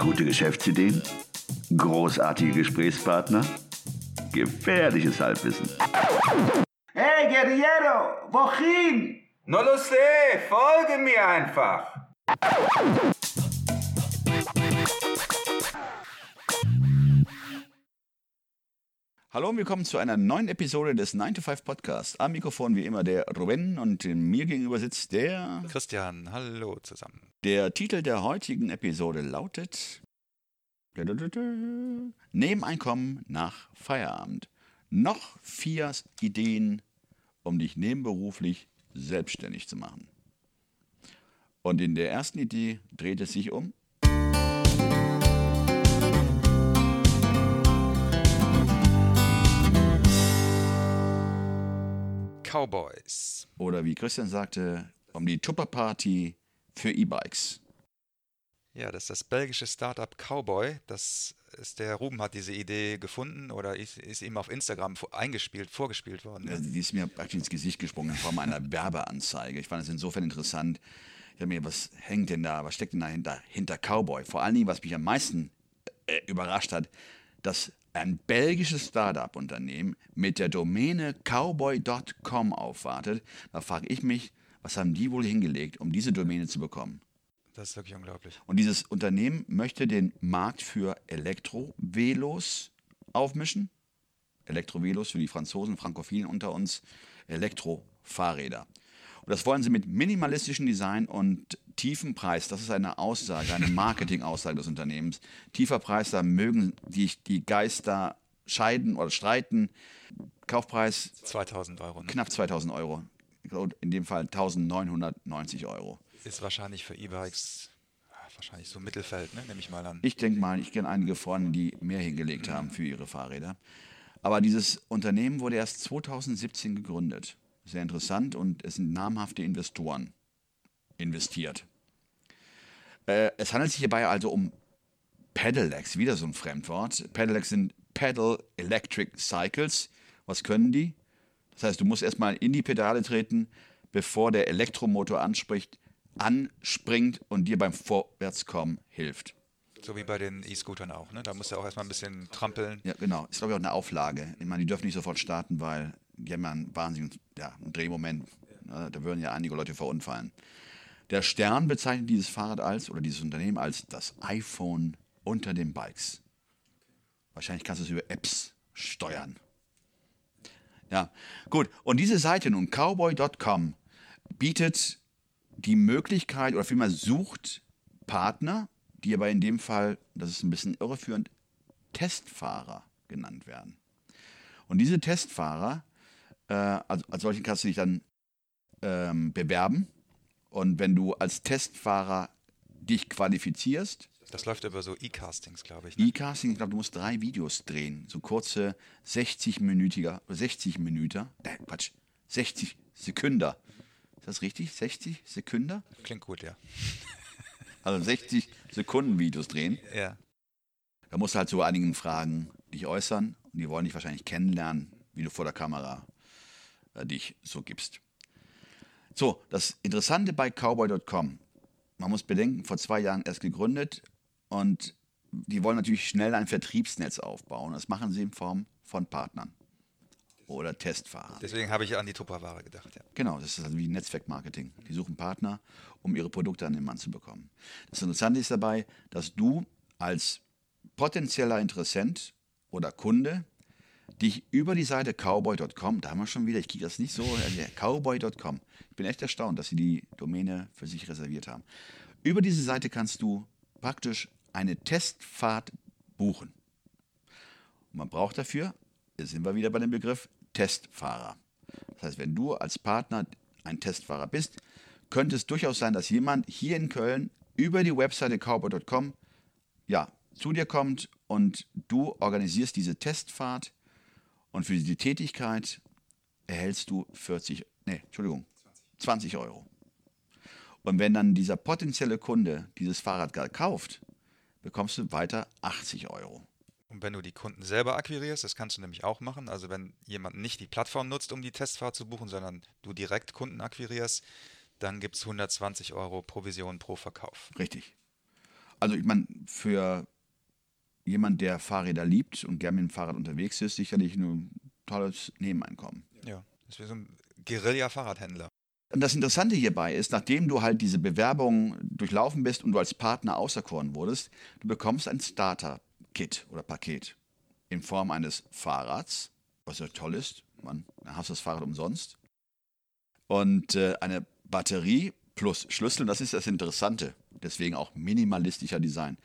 Gute Geschäftsideen? Großartige Gesprächspartner? Gefährliches Halbwissen. Hey, Guerriero, wohin? No lo sé, folge mir einfach. Hallo und willkommen zu einer neuen Episode des 9 to 5 Podcasts. Am Mikrofon wie immer der Ruben und mir gegenüber sitzt der. Christian, hallo zusammen. Der Titel der heutigen Episode lautet Nebeneinkommen nach Feierabend. Noch vier Ideen, um dich nebenberuflich selbstständig zu machen. Und in der ersten Idee dreht es sich um Cowboys. oder wie Christian sagte, um die Tupperparty für E-Bikes. Ja, das ist das belgische Startup Cowboy. Das ist der Ruben hat diese Idee gefunden oder ist, ist ihm auf Instagram eingespielt, vorgespielt worden. Also die ist mir praktisch ins Gesicht gesprungen in Form einer Werbeanzeige. Ich fand es insofern interessant. Ich habe mir, was hängt denn da, was steckt denn dahinter? Hinter Cowboy. Vor allen Dingen, was mich am meisten äh, überrascht hat, dass ein belgisches Start-up-Unternehmen mit der Domäne cowboy.com aufwartet. Da frage ich mich, was haben die wohl hingelegt, um diese Domäne zu bekommen? Das ist wirklich unglaublich. Und dieses Unternehmen möchte den Markt für Elektrovelos aufmischen. Elektrovelos für die Franzosen, Frankophilen unter uns, Elektrofahrräder. Und das wollen sie mit minimalistischem Design und tiefem Preis. Das ist eine Aussage, eine Marketingaussage des Unternehmens. Tiefer Preis, da mögen sich die Geister scheiden oder streiten. Kaufpreis 2000 Euro. Ne? knapp 2000 Euro. In dem Fall 1990 Euro. Ist wahrscheinlich für E-Bikes ja, wahrscheinlich so Mittelfeld, ne? nehme ich mal an. Ich denke mal, ich kenne einige Freunde, die mehr hingelegt haben für ihre Fahrräder. Aber dieses Unternehmen wurde erst 2017 gegründet. Sehr interessant und es sind namhafte Investoren investiert. Äh, es handelt sich hierbei also um Pedelecs, wieder so ein Fremdwort. Pedelecs sind Pedal Electric Cycles. Was können die? Das heißt, du musst erstmal in die Pedale treten, bevor der Elektromotor anspricht, anspringt und dir beim Vorwärtskommen hilft. So wie bei den E-Scootern auch. Ne? Da musst du auch erstmal ein bisschen trampeln. Ja, genau. Ist, glaube ich, auch eine Auflage. Ich meine, die dürfen nicht sofort starten, weil die haben ja einen wahnsinnigen ja, einen Drehmoment. Da würden ja einige Leute verunfallen. Der Stern bezeichnet dieses Fahrrad als, oder dieses Unternehmen als das iPhone unter den Bikes. Wahrscheinlich kannst du es über Apps steuern. Ja, gut. Und diese Seite nun, cowboy.com, bietet die Möglichkeit oder vielmehr sucht Partner, die aber in dem Fall, das ist ein bisschen irreführend, Testfahrer genannt werden. Und diese Testfahrer, äh, als, als solchen kannst du dich dann ähm, bewerben. Und wenn du als Testfahrer dich qualifizierst, Das läuft über so E-Castings, glaube ich. Ne? E-Casting, ich glaube, du musst drei Videos drehen. So kurze 60-minütiger, 60 Minüter, äh, Quatsch, 60 Sekünder. Ist das richtig? 60 Sekünder? Klingt gut, ja. Also 60 Sekunden Videos drehen. Ja. Da musst du halt zu einigen Fragen dich äußern. Und die wollen dich wahrscheinlich kennenlernen, wie du vor der Kamera äh, dich so gibst. So, das Interessante bei cowboy.com, man muss bedenken, vor zwei Jahren erst gegründet und die wollen natürlich schnell ein Vertriebsnetz aufbauen. Das machen sie in Form von Partnern oder Testfahrern. Deswegen habe ich an die Tupperware gedacht. Ja. Genau, das ist also wie Netzwerkmarketing. Die suchen Partner, um ihre Produkte an den Mann zu bekommen. Das Interessante ist dabei, dass du als potenzieller Interessent oder Kunde dich über die Seite cowboy.com, da haben wir schon wieder, ich kriege das nicht so, äh, cowboy.com. Ich bin echt erstaunt, dass sie die Domäne für sich reserviert haben. Über diese Seite kannst du praktisch eine Testfahrt buchen. Und man braucht dafür, jetzt sind wir wieder bei dem Begriff Testfahrer. Das heißt, wenn du als Partner ein Testfahrer bist, könnte es durchaus sein, dass jemand hier in Köln über die Webseite cowboy.com ja, zu dir kommt und du organisierst diese Testfahrt und für diese Tätigkeit erhältst du 40, nee, Entschuldigung, 20 Euro. Und wenn dann dieser potenzielle Kunde dieses Fahrrad gar kauft, bekommst du weiter 80 Euro. Und wenn du die Kunden selber akquirierst, das kannst du nämlich auch machen. Also wenn jemand nicht die Plattform nutzt, um die Testfahrt zu buchen, sondern du direkt Kunden akquirierst, dann gibt es 120 Euro Provision pro Verkauf. Richtig. Also ich meine, für jemand, der Fahrräder liebt und gerne mit dem Fahrrad unterwegs ist, sicherlich ein tolles Nebeneinkommen. Ja, das ist wie so ein Guerilla-Fahrradhändler. Und das Interessante hierbei ist, nachdem du halt diese Bewerbung durchlaufen bist und du als Partner auserkoren wurdest, du bekommst ein Starter-Kit oder Paket in Form eines Fahrrads, was ja toll ist. Man, dann hast du das Fahrrad umsonst. Und äh, eine Batterie plus Schlüssel, das ist das Interessante. Deswegen auch minimalistischer Design.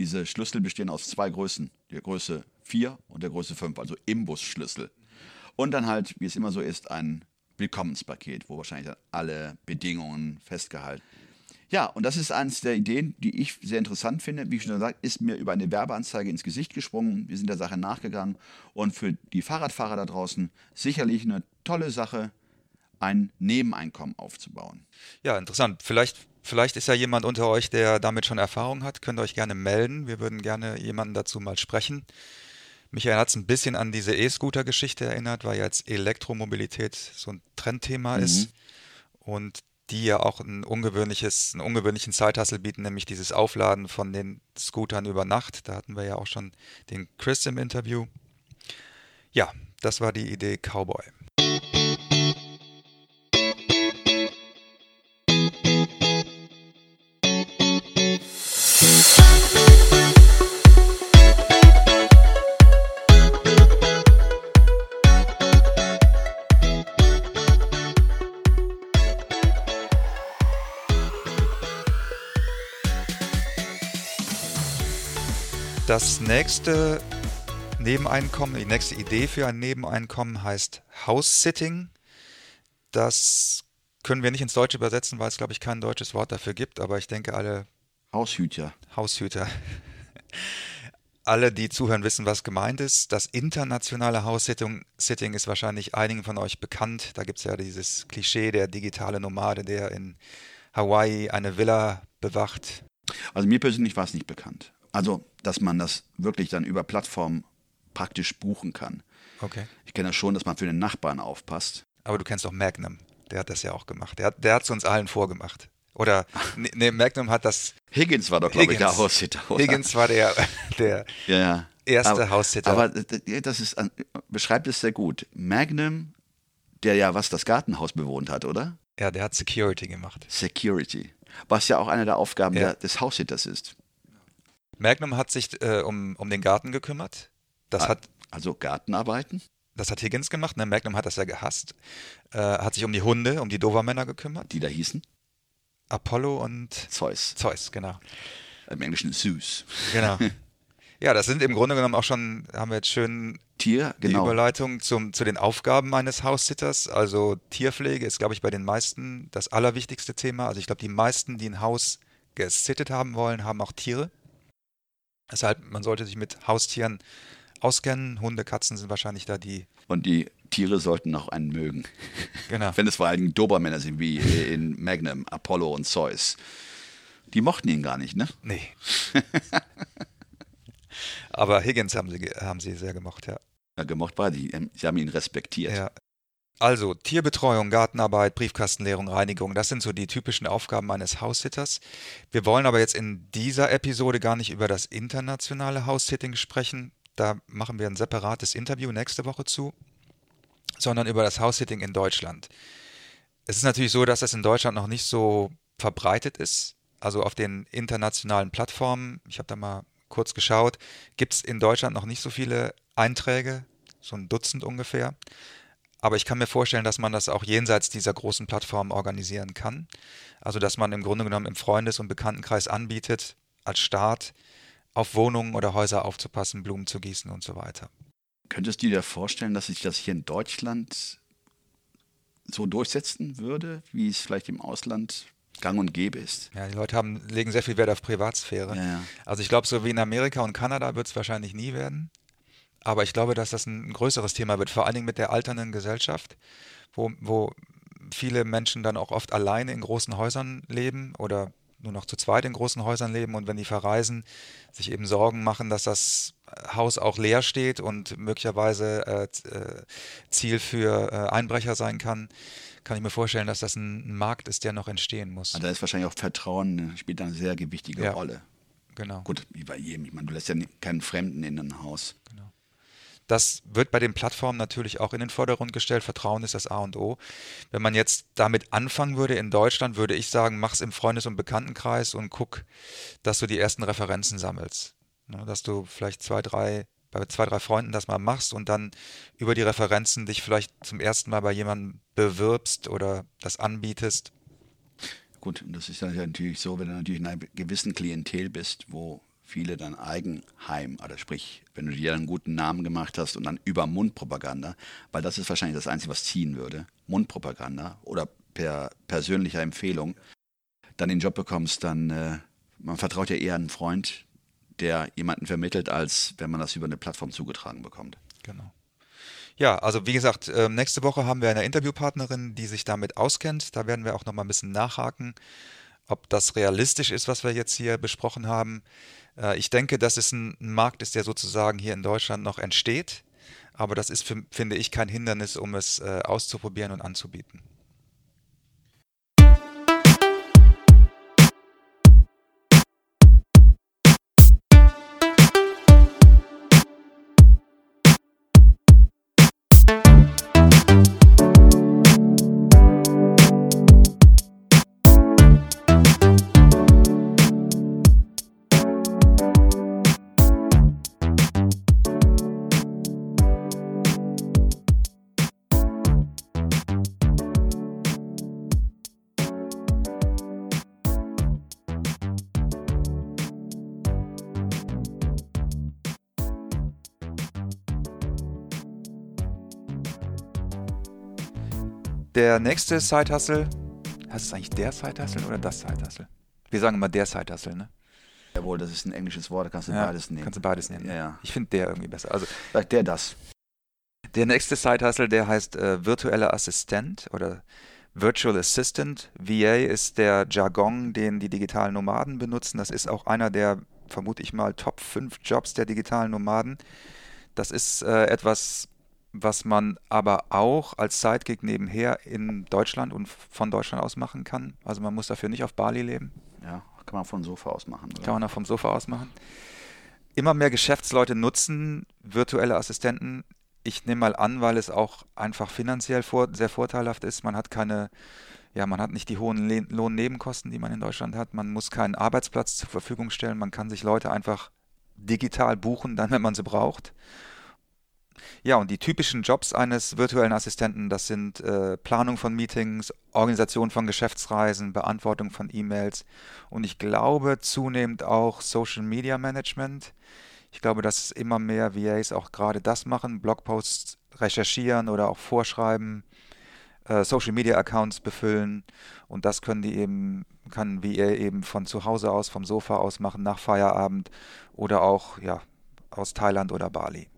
Diese Schlüssel bestehen aus zwei Größen, der Größe 4 und der Größe 5, also Imbus-Schlüssel. Und dann halt, wie es immer so ist, ein Willkommenspaket, wo wahrscheinlich dann alle Bedingungen festgehalten ja, und das ist eines der Ideen, die ich sehr interessant finde. Wie ich schon gesagt ist mir über eine Werbeanzeige ins Gesicht gesprungen. Wir sind der Sache nachgegangen. Und für die Fahrradfahrer da draußen sicherlich eine tolle Sache, ein Nebeneinkommen aufzubauen. Ja, interessant. Vielleicht, vielleicht ist ja jemand unter euch, der damit schon Erfahrung hat. Könnt ihr euch gerne melden. Wir würden gerne jemanden dazu mal sprechen. Michael hat es ein bisschen an diese E-Scooter-Geschichte erinnert, weil jetzt Elektromobilität so ein Trendthema mhm. ist. Und die ja auch ein ungewöhnliches, einen ungewöhnlichen Zeithassel bieten, nämlich dieses Aufladen von den Scootern über Nacht. Da hatten wir ja auch schon den Chris im Interview. Ja, das war die Idee Cowboy. Nächste Nebeneinkommen, die nächste Idee für ein Nebeneinkommen heißt House-Sitting. Das können wir nicht ins Deutsche übersetzen, weil es, glaube ich, kein deutsches Wort dafür gibt, aber ich denke, alle Haushüter. Haushüter. alle, die zuhören, wissen, was gemeint ist. Das internationale House-Sitting Sitting ist wahrscheinlich einigen von euch bekannt. Da gibt es ja dieses Klischee der digitale Nomade, der in Hawaii eine Villa bewacht. Also mir persönlich war es nicht bekannt. Also, dass man das wirklich dann über Plattformen praktisch buchen kann. Okay. Ich kenne ja schon, dass man für den Nachbarn aufpasst. Aber du kennst auch Magnum. Der hat das ja auch gemacht. Der hat es uns allen vorgemacht. Oder, ne, Magnum hat das. Higgins war doch, glaube ich, der Haussitter. Higgins war der, der ja, ja. erste aber, Haussitter. Aber das ist, beschreibt es sehr gut. Magnum, der ja was das Gartenhaus bewohnt hat, oder? Ja, der hat Security gemacht. Security. Was ja auch eine der Aufgaben ja. der, des Haussitters ist. Magnum hat sich äh, um, um den Garten gekümmert. Das hat, also Gartenarbeiten? Das hat Higgins gemacht. Ne? Magnum hat das ja gehasst. Äh, hat sich um die Hunde, um die Dovermänner gekümmert. Die da hießen? Apollo und Zeus. Zeus, genau. Im Englischen Zeus. Genau. Ja, das sind im Grunde genommen auch schon, haben wir jetzt schön Tier, genau. die Überleitung zum, zu den Aufgaben eines Haussitters. Also Tierpflege ist, glaube ich, bei den meisten das allerwichtigste Thema. Also ich glaube, die meisten, die ein Haus gesittet haben wollen, haben auch Tiere. Deshalb, man sollte sich mit Haustieren auskennen. Hunde, Katzen sind wahrscheinlich da die. Und die Tiere sollten auch einen mögen. Genau. Wenn es vor allem Dobermänner sind, wie in Magnum, Apollo und Zeus. Die mochten ihn gar nicht, ne? Nee. Aber Higgins haben sie, haben sie sehr gemocht, ja. ja gemocht war die. Sie haben ihn respektiert. Ja, also Tierbetreuung, Gartenarbeit, Briefkastenleerung, Reinigung, das sind so die typischen Aufgaben eines Haussitters. Wir wollen aber jetzt in dieser Episode gar nicht über das internationale House-Sitting sprechen. Da machen wir ein separates Interview nächste Woche zu, sondern über das House-Sitting in Deutschland. Es ist natürlich so, dass das in Deutschland noch nicht so verbreitet ist. Also auf den internationalen Plattformen, ich habe da mal kurz geschaut, gibt es in Deutschland noch nicht so viele Einträge, so ein Dutzend ungefähr. Aber ich kann mir vorstellen, dass man das auch jenseits dieser großen Plattformen organisieren kann. Also dass man im Grunde genommen im Freundes- und Bekanntenkreis anbietet, als Staat auf Wohnungen oder Häuser aufzupassen, Blumen zu gießen und so weiter. Könntest du dir vorstellen, dass sich das hier in Deutschland so durchsetzen würde, wie es vielleicht im Ausland gang und gäbe ist? Ja, die Leute haben, legen sehr viel Wert auf Privatsphäre. Ja, ja. Also ich glaube, so wie in Amerika und Kanada wird es wahrscheinlich nie werden. Aber ich glaube, dass das ein größeres Thema wird, vor allen Dingen mit der alternden Gesellschaft, wo, wo viele Menschen dann auch oft alleine in großen Häusern leben oder nur noch zu zweit in großen Häusern leben und wenn die verreisen, sich eben Sorgen machen, dass das Haus auch leer steht und möglicherweise äh, äh Ziel für äh, Einbrecher sein kann, kann ich mir vorstellen, dass das ein, Markt ist, der noch entstehen muss. Also da ist wahrscheinlich auch Vertrauen, ne, spielt eine sehr gewichtige ja. Rolle. Genau. Gut, wie bei jedem. Ich meine, du lässt ja keinen Fremden in ein Haus. Das wird bei den Plattformen natürlich auch in den Vordergrund gestellt. Vertrauen ist das A und O. Wenn man jetzt damit anfangen würde in Deutschland, würde ich sagen, mach's im Freundes- und Bekanntenkreis und guck, dass du die ersten Referenzen sammelst. Ne, dass du vielleicht zwei, drei, bei zwei, drei Freunden das mal machst und dann über die Referenzen dich vielleicht zum ersten Mal bei jemandem bewirbst oder das anbietest. Gut, das ist natürlich so, wenn du natürlich in einer gewissen Klientel bist, wo viele dann Eigenheim, oder sprich, wenn du dir einen guten Namen gemacht hast und dann über Mundpropaganda, weil das ist wahrscheinlich das Einzige, was ziehen würde, Mundpropaganda oder per persönlicher Empfehlung, dann den Job bekommst, dann, äh, man vertraut ja eher einen Freund, der jemanden vermittelt, als wenn man das über eine Plattform zugetragen bekommt. Genau. Ja, also wie gesagt, äh, nächste Woche haben wir eine Interviewpartnerin, die sich damit auskennt. Da werden wir auch noch mal ein bisschen nachhaken, ob das realistisch ist, was wir jetzt hier besprochen haben. Äh, ich denke, dass es ein, Markt ist, der sozusagen hier in Deutschland noch entsteht. Aber das ist, finde ich, kein Hindernis, um es äh, auszuprobieren und anzubieten. Der nächste Side-Hustle, heißt es eigentlich der Side-Hustle oder das Side-Hustle? Wir sagen immer der Side-Hustle, ne? Jawohl, das ist ein englisches Wort, da kannst du Ja, beides nehmen. Kannst du beides nehmen. Ja, ja. Ich finde der irgendwie besser. Also Sagt der das? der nächste Side-Hustle, der heißt äh, virtueller Assistent oder Virtual Assistant. VA ist der Jargon, den die digitalen Nomaden benutzen. Das ist auch einer der, vermute ich mal, Top 5 Jobs der digitalen Nomaden. Das ist äh, etwas, was man aber auch als Sidekick nebenher in Deutschland und von Deutschland aus machen kann. Also man muss dafür nicht auf Bali leben. Ja, kann man von Sofa aus machen. Oder? Kann man auch vom Sofa aus machen. Immer mehr Geschäftsleute nutzen virtuelle Assistenten. Ich nehme mal an, weil es auch einfach finanziell vor, sehr vorteilhaft ist. Man hat keine, ja, man hat nicht die hohen Le Lohnnebenkosten, die man in Deutschland hat. Man muss keinen Arbeitsplatz zur Verfügung stellen. Man kann sich Leute einfach digital buchen, dann, wenn man sie braucht. Ja, und die typischen Jobs eines virtuellen Assistenten, das sind äh, Planung von Meetings, Organisation von Geschäftsreisen, Beantwortung von E-Mails und ich glaube zunehmend auch Social Media Management. Ich glaube, dass immer mehr VAs auch gerade das machen, Blogposts recherchieren oder auch vorschreiben, äh, Social Media Accounts befüllen und das können die eben, kann VA eben von zu Hause aus, vom Sofa aus machen, nach Feierabend oder auch ja, aus Thailand oder Bali.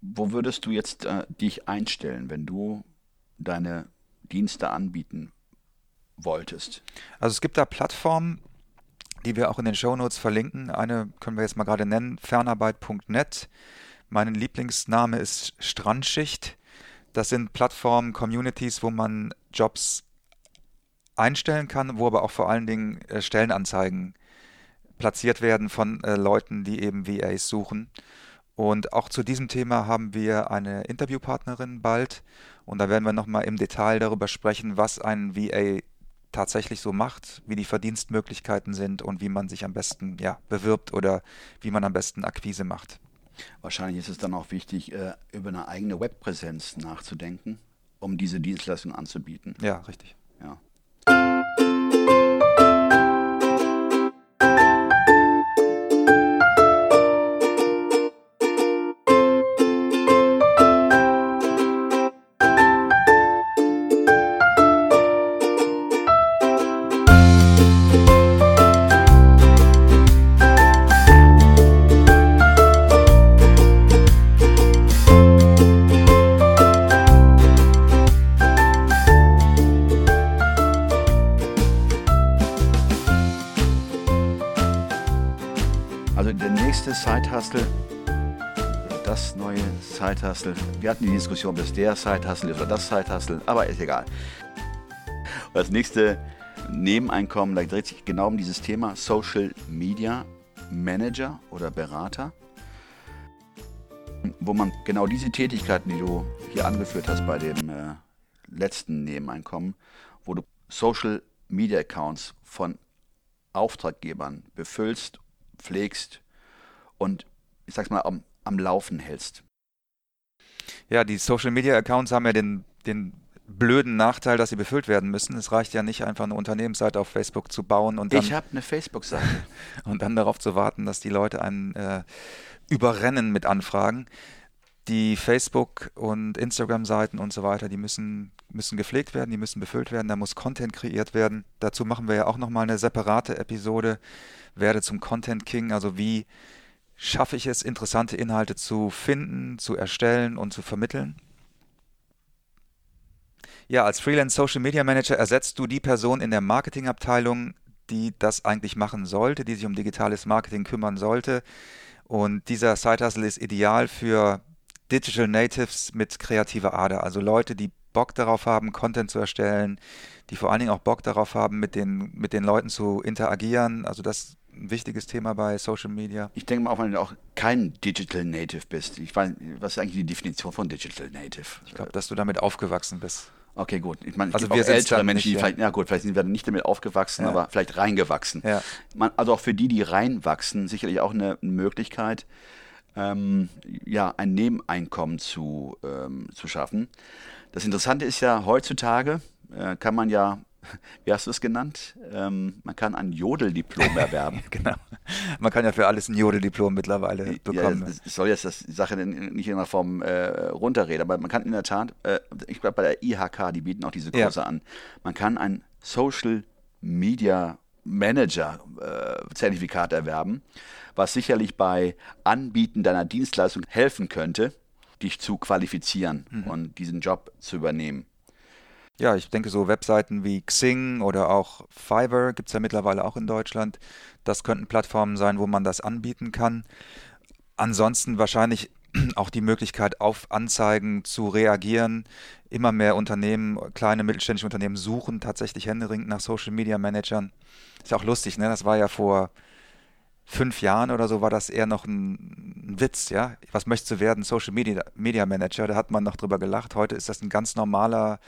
Wo würdest du jetzt äh, dich einstellen, wenn du deine Dienste anbieten wolltest? Also es gibt da Plattformen, die wir auch in den Shownotes verlinken. Eine können wir jetzt mal gerade nennen, fernarbeit.net. Mein Lieblingsname ist Strandschicht. Das sind Plattformen, Communities, wo man Jobs einstellen kann, wo aber auch vor allen Dingen äh, Stellenanzeigen platziert werden von äh, Leuten, die eben VAs suchen. Und auch zu diesem Thema haben wir eine Interviewpartnerin bald. Und da werden wir nochmal im Detail darüber sprechen, was ein VA tatsächlich so macht, wie die Verdienstmöglichkeiten sind und wie man sich am besten ja, bewirbt oder wie man am besten Akquise macht. Wahrscheinlich ist es dann auch wichtig, äh, über eine eigene Webpräsenz nachzudenken, um diese Dienstleistung anzubieten. Ja, richtig. Ja. Side-Hustle, wir hatten die Diskussion, ob es der Side-Hustle ist oder das Side-Hustle, aber ist egal. Das nächste Nebeneinkommen, da dreht sich genau um dieses Thema Social Media Manager oder Berater, wo man genau diese Tätigkeiten, die du hier angeführt hast bei dem äh, letzten Nebeneinkommen, wo du Social Media Accounts von Auftraggebern befüllst, pflegst und ich sag's mal am, am Laufen hältst. Ja, die Social Media Accounts haben ja den, den blöden Nachteil, dass sie befüllt werden müssen. Es reicht ja nicht einfach eine Unternehmensseite auf Facebook zu bauen und dann, ich habe eine Facebook-Seite. und dann darauf zu warten, dass die Leute einen äh, überrennen mit Anfragen. Die Facebook- und Instagram-Seiten und so weiter, die müssen, müssen gepflegt werden, die müssen befüllt werden, da muss Content kreiert werden. Dazu machen wir ja auch nochmal eine separate Episode, werde zum Content King, also wie schaffe ich es, interessante Inhalte zu finden, zu erstellen und zu vermitteln. Ja, als Freelance Social Media Manager ersetzt du die Person in der Marketingabteilung, die das eigentlich machen sollte, die sich um digitales Marketing kümmern sollte. Und dieser Side Hustle ist ideal für Digital Natives mit kreativer Ader, also Leute, die Bock darauf haben, Content zu erstellen, die vor allen Dingen auch Bock darauf haben, mit den, mit den Leuten zu interagieren. Also das ein wichtiges Thema bei Social Media. Ich denke mal, auch wenn du auch kein Digital Native bist. Ich weiß, was ist eigentlich die Definition von Digital Native? Ich glaube, dass du damit aufgewachsen bist. Okay, gut. Ich meine, Also wir auch ältere Menschen, nicht, die ja. vielleicht, ja gut, vielleicht sind wir nicht damit aufgewachsen, Ja. aber vielleicht reingewachsen. Ja. Man, also auch für die, die reinwachsen, sicherlich auch eine Möglichkeit, ähm, ja, ein Nebeneinkommen zu, ähm, zu schaffen. Das Interessante ist ja, heutzutage äh, kann man ja, wie hast du es genannt? Ähm, man kann ein Jodeldiplom erwerben. Genau. Man kann ja für alles ein Jodeldiplom mittlerweile Ja, bekommen. es soll jetzt das die Sache nicht in einer Form äh, runterreden, aber man kann in der Tat, äh, ich glaube bei der IHK, die bieten auch diese Ja. Kurse an, man kann ein Social Media Manager äh, Zertifikat erwerben, was sicherlich bei Anbieten deiner Dienstleistung helfen könnte, dich zu qualifizieren Mhm. und diesen Job zu übernehmen. Ja, ich denke, so Webseiten wie Xing oder auch Fiverr gibt es ja mittlerweile auch in Deutschland. Das könnten Plattformen sein, wo man das anbieten kann. Ansonsten wahrscheinlich auch die Möglichkeit, auf Anzeigen zu reagieren. Immer mehr Unternehmen, kleine mittelständische Unternehmen suchen tatsächlich händeringend nach Social Media Managern. Ist ja auch lustig, ne? Das war ja vor fünf Jahren oder so, war das eher noch ein, ein Witz, ja. Was möchtest du werden? Social Media, Media Manager, da hat man noch drüber gelacht. Heute ist das ein ganz normaler,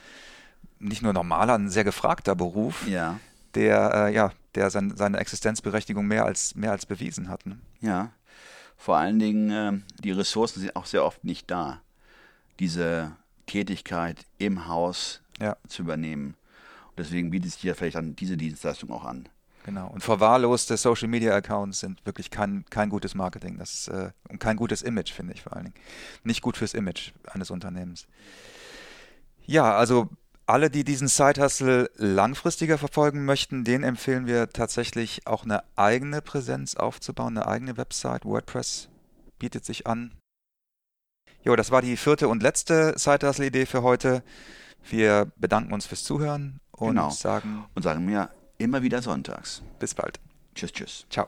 nicht nur normaler, ein sehr gefragter Beruf, Ja, der, äh, ja, der sein, seine Existenzberechtigung mehr als, mehr als bewiesen hat. Ne? ja. Vor allen Dingen, ähm, die Ressourcen sind auch sehr oft nicht da, diese Tätigkeit im Haus Ja, zu übernehmen. Und deswegen bietet sich hier vielleicht dann diese Dienstleistung auch an. genau. Und verwahrloste Social Media Accounts sind wirklich kein, kein gutes Marketing. Das äh, und kein gutes Image, finde ich vor allen Dingen. Nicht gut fürs Image eines Unternehmens. Ja, also alle, die diesen Side-Hustle langfristiger verfolgen möchten, denen empfehlen wir tatsächlich auch eine eigene Präsenz aufzubauen, eine eigene Website. WordPress bietet sich an. Jo, das war die vierte und letzte Side-Hustle-Idee für heute. Wir bedanken uns fürs Zuhören und Genau. sagen Und sagen mir immer wieder sonntags. bis bald. Tschüss, tschüss. Ciao.